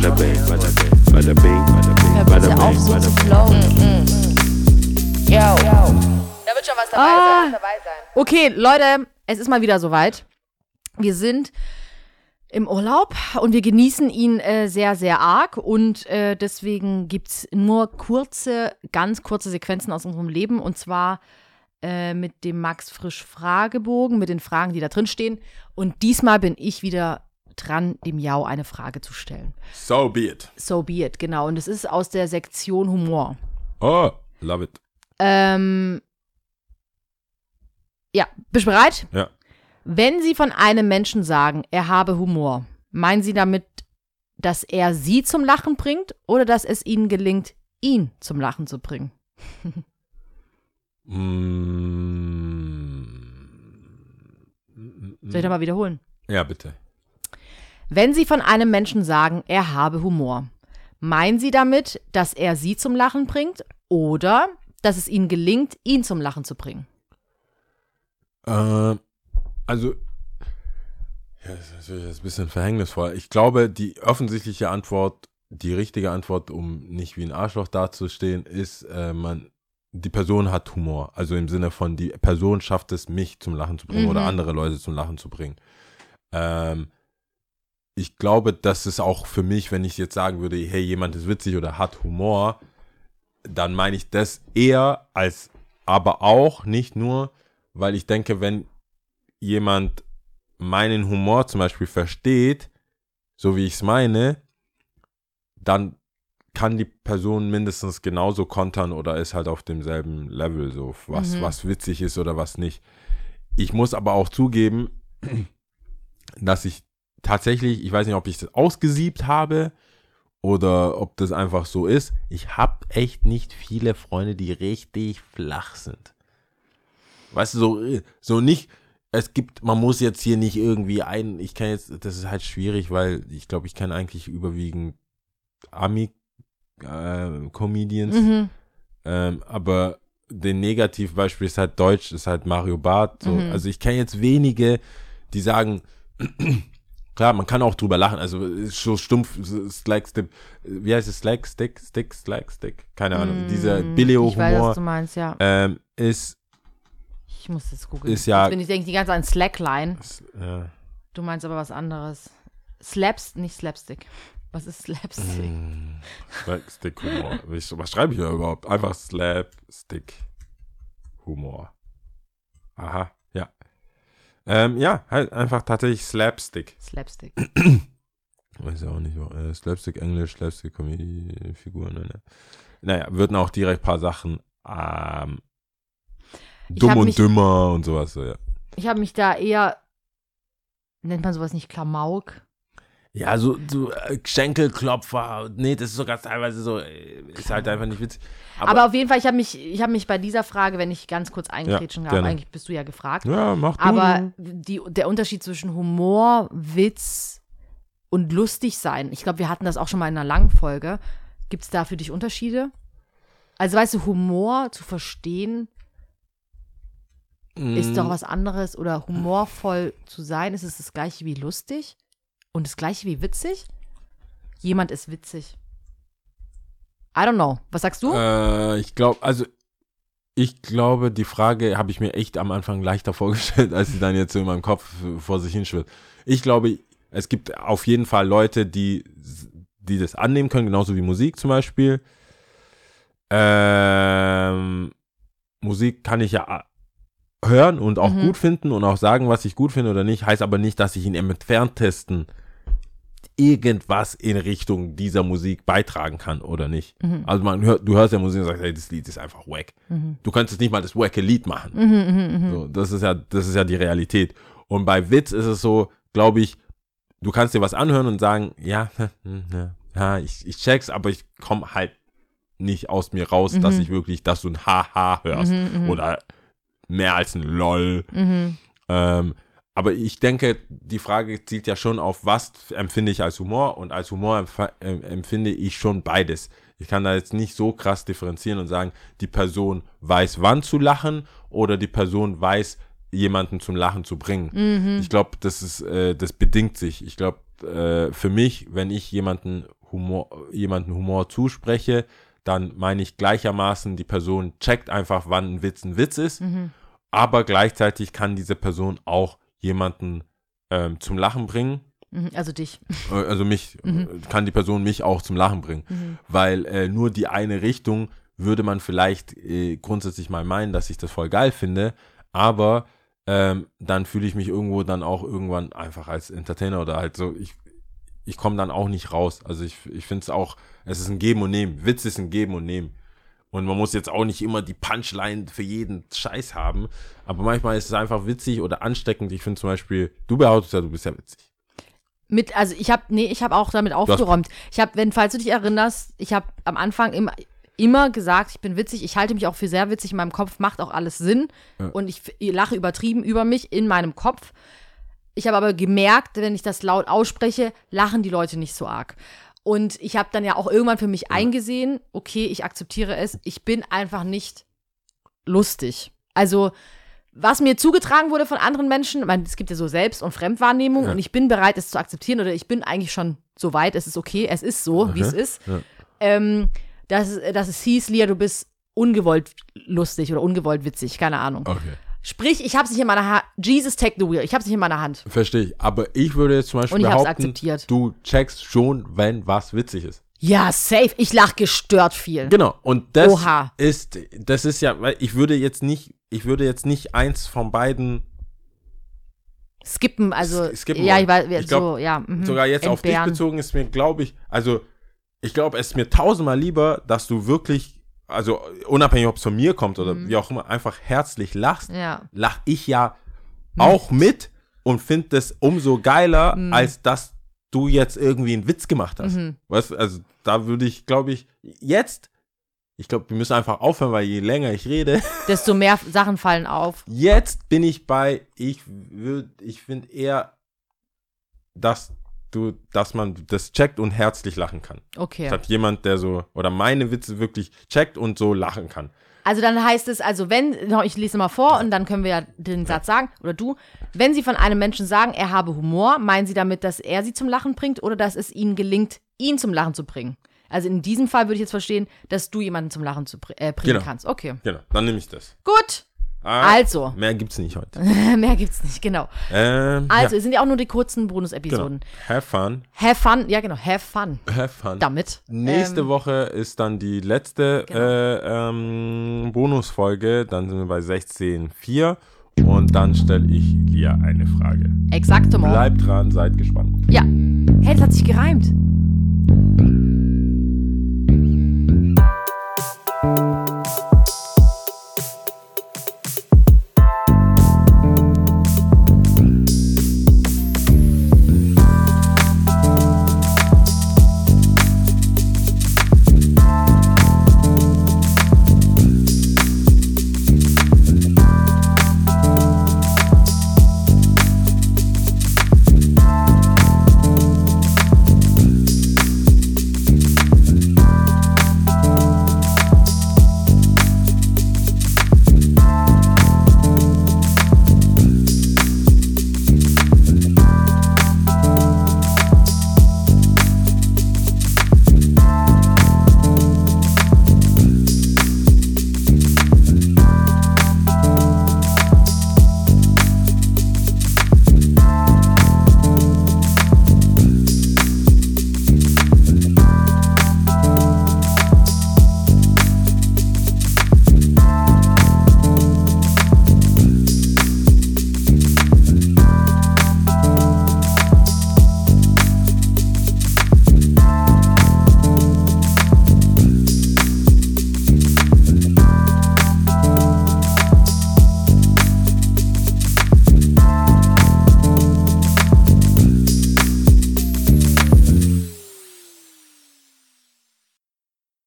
bada bing, bada bing, bada bing, bada bing, bada bitte auf, bing, so zu bing. flowen. Yo. Da wird schon was dabei Ah. sein. Dabei sein. Okay, Leute, es ist mal wieder soweit. Wir sind im Urlaub und wir genießen ihn äh, sehr, sehr arg. Und äh, deswegen gibt es nur kurze, ganz kurze Sequenzen aus unserem Leben. Und zwar äh, mit dem Max Frisch Fragebogen, mit den Fragen, die da drin stehen. Und diesmal bin ich wieder dran, dem Jau eine Frage zu stellen. So be it. So be it, genau. Und es ist aus der Sektion Humor. Oh, love it. Ähm, ja, bist du bereit? Ja. Wenn Sie von einem Menschen sagen, er habe Humor, meinen Sie damit, dass er Sie zum Lachen bringt oder dass es Ihnen gelingt, ihn zum Lachen zu bringen? Mm. Soll ich da mal wiederholen? Ja, bitte. Wenn Sie von einem Menschen sagen, er habe Humor, meinen Sie damit, dass er Sie zum Lachen bringt oder dass es Ihnen gelingt, ihn zum Lachen zu bringen? Äh, also, ja, das ist ein bisschen verhängnisvoll. Ich glaube, die offensichtliche Antwort, die richtige Antwort, um nicht wie ein Arschloch dazustehen, ist, äh, man, die Person hat Humor. Also im Sinne von, die Person schafft es, mich zum Lachen zu bringen Mhm. oder andere Leute zum Lachen zu bringen. Ähm, ich glaube, dass es auch für mich, wenn ich jetzt sagen würde, hey, jemand ist witzig oder hat Humor, dann meine ich das eher als, aber auch nicht nur, weil ich denke, wenn jemand meinen Humor zum Beispiel versteht, so wie ich es meine, dann kann die Person mindestens genauso kontern oder ist halt auf demselben Level, so was, Mhm. was witzig ist oder was nicht. Ich muss aber auch zugeben, dass ich tatsächlich, ich weiß nicht, ob ich das ausgesiebt habe oder ob das einfach so ist. Ich habe echt nicht viele Freunde, die richtig flach sind. Weißt du, so, so nicht, es gibt, man muss jetzt hier nicht irgendwie ein, ich kann jetzt, das ist halt schwierig, weil ich glaube, ich kenne eigentlich überwiegend Ami-Comedians, Mhm. ähm, aber den Negativbeispiel ist halt Deutsch, ist halt Mario Barth. So. Mhm. Also ich kenne jetzt wenige, die sagen, klar, man kann auch drüber lachen, also so stumpf, so Slagstick, wie heißt es, Slagstick, Stick, Slagstick, keine Ahnung, dieser Mm, Ich weiß, was du meinst, ja. ähm, ist, Ich muss das googeln. ist ja- Jetzt bin ich denke die ganze Zeit an Slackline. ja, Du meinst aber was anderes. Slaps, nicht Slapstick. Was ist Slapstick? Mm, Slapstick-Humor. Ich- Was schreibe ich da überhaupt? Einfach Slapstick-Humor. Aha, ja. Ähm, ja, halt einfach tatsächlich Slapstick. Slapstick. Weiß ja auch nicht, äh, Slapstick Englisch, Slapstick Comedy, Figuren, ne, ne. Naja, würden auch direkt ein paar Sachen ähm, dumm und mich- dümmer und sowas, so, ja. Ich habe mich da eher, nennt man sowas nicht Klamauk? Ja, so, so äh, Schenkelklopfer, nee, das ist sogar teilweise so, äh, ist halt einfach nicht witzig. Aber, auf jeden Fall, ich habe mich, ich habe mich bei dieser Frage, wenn ich ganz kurz eingrätschen Ja, darf, eigentlich bist du ja gefragt. ja, mach du. Aber die, der Unterschied zwischen Humor, Witz und lustig sein, ich glaube, wir hatten das auch schon mal in einer langen Folge. Gibt es da für dich Unterschiede? Also weißt du, Humor zu verstehen ist Mm. doch was anderes oder humorvoll zu sein, ist es das gleiche wie lustig und das gleiche wie witzig? Jemand ist witzig. I don't know. Was sagst du? Äh, ich glaube, also ich glaube, die Frage habe ich mir echt am Anfang leichter vorgestellt, als sie dann jetzt so in meinem Kopf vor sich hinschwirrt. Ich glaube, es gibt auf jeden Fall Leute, die, die das annehmen können, genauso wie Musik zum Beispiel. Ähm, Musik kann ich ja hören und auch Mhm. gut finden und auch sagen, was ich gut finde oder nicht, heißt aber nicht, dass ich ihn im entferntesten irgendwas in Richtung dieser Musik beitragen kann oder nicht. Mhm. Also man hört, du hörst ja Musik und sagst, hey, das Lied ist einfach wack. Mhm. Du könntest nicht mal das wacke Lied machen. Mhm, mhm, mhm. So, das ist ja, das ist ja die Realität. Und bei Witz ist es so, glaube ich, du kannst dir was anhören und sagen, ja, ja, ich, ich check's, aber ich komme halt nicht aus mir raus, dass Mhm. ich wirklich, dass du ein Haha hörst Mhm, mhm. oder mehr als ein LOL. Mhm. Ähm, aber ich denke, die Frage zielt ja schon auf, was empfinde ich als Humor und als Humor empf empfinde ich schon beides. Ich kann da jetzt nicht so krass differenzieren und sagen, die Person weiß, wann zu lachen oder die Person weiß, jemanden zum Lachen zu bringen. Mhm. Ich glaube, das ist, äh, das bedingt sich. Ich glaube, äh, für mich, wenn ich jemanden Humor, jemanden Humor zuspreche, dann meine ich gleichermaßen, die Person checkt einfach, wann ein Witz ein Witz ist, Mhm. aber gleichzeitig kann diese Person auch jemanden ähm, zum Lachen bringen. Mhm. Also dich. Äh, Also mich, Mhm. äh, kann die Person mich auch zum Lachen bringen. Weil äh, nur die eine Richtung würde man vielleicht äh, grundsätzlich mal meinen, dass ich das voll geil finde, aber ähm, dann fühle ich mich irgendwo dann auch irgendwann einfach als Entertainer oder halt so, ich, ich komme dann auch nicht raus. Also ich, ich finde es auch, es ist ein Geben und Nehmen. Witz ist ein Geben und Nehmen. Und man muss jetzt auch nicht immer die Punchline für jeden Scheiß haben. Aber manchmal ist es einfach witzig oder ansteckend. Ich finde zum Beispiel, du behauptest ja, du bist ja witzig. Mit, also ich habe, nee, ich habe auch damit aufgeräumt. Ich habe, wenn, falls du dich erinnerst, ich habe am Anfang immer, immer gesagt, ich bin witzig, ich halte mich auch für sehr witzig, in meinem Kopf macht auch alles Sinn und ich, ich lache übertrieben über mich in meinem Kopf. Ich habe aber gemerkt, wenn ich das laut ausspreche, lachen die Leute nicht so arg. Und ich habe dann ja auch irgendwann für mich eingesehen, okay, ich akzeptiere es, ich bin einfach nicht lustig. Also, was mir zugetragen wurde von anderen Menschen, ich meine, es gibt ja so Selbst- und Fremdwahrnehmung Ja. und ich bin bereit, es zu akzeptieren oder ich bin eigentlich schon so weit, es ist okay, es ist so, wie es ist. Ja. Ähm, dass, es- dass es hieß, Lia, du bist ungewollt lustig oder ungewollt witzig, keine Ahnung. Okay. Sprich, ich habe es nicht in meiner Hand. Jesus, take the wheel. Ich habe es nicht in meiner Hand. Verstehe ich. Aber ich würde jetzt zum Beispiel behaupten, akzeptiert. du checkst schon, wenn was witzig ist. Ja, safe. Ich lach gestört viel. Genau. Und das Oha. ist, das ist ja, weil ich würde jetzt nicht, ich würde jetzt nicht eins von beiden, Skippen, also. Sk- skippen ja, ich war Ich so, glaub, ja. mhm. sogar jetzt auf dich Entbehren. bezogen, ist mir, glaube ich, also ich glaube, es ist mir tausendmal lieber, dass du wirklich, also unabhängig, ob es von mir kommt oder Mhm. wie auch immer, einfach herzlich lachst, Ja. lach ich ja auch mit und finde das umso geiler, Mhm. als dass du jetzt irgendwie einen Witz gemacht hast. Mhm. Weißt du, also da würde ich, glaube ich, jetzt, ich glaube, wir müssen einfach aufhören, weil je länger ich rede, Desto mehr Sachen fallen auf. jetzt bin ich bei, ich würde, ich finde eher, dass du, dass man das checkt und herzlich lachen kann. Okay. Statt jemand, der so, oder meine Witze wirklich checkt und so lachen kann. Also dann heißt es, also wenn, ich lese mal vor und dann können wir ja den Satz sagen, oder du, wenn Sie von einem Menschen sagen, er habe Humor, meinen Sie damit, dass er Sie zum Lachen bringt oder dass es Ihnen gelingt, ihn zum Lachen zu bringen? Also in diesem Fall würde ich jetzt verstehen, dass du jemanden zum Lachen zu, äh, bringen Genau. kannst. Okay. Genau, dann nehme ich das. Gut. Ah, Also. Mehr gibt's nicht heute. Mehr gibt's nicht, genau. Ähm, Also, ja, es sind ja auch nur die kurzen genau. Bonus-Episoden. Have fun. Have fun, ja genau, have fun Have fun. damit. Nächste Ähm, Woche ist dann die letzte Genau. äh, ähm, Bonusfolge. Dann sind wir bei 16.4 und dann stelle ich Lia eine Frage. Exaktement. Bleibt dran, seid gespannt. Ja. Hey, das hat sich gereimt.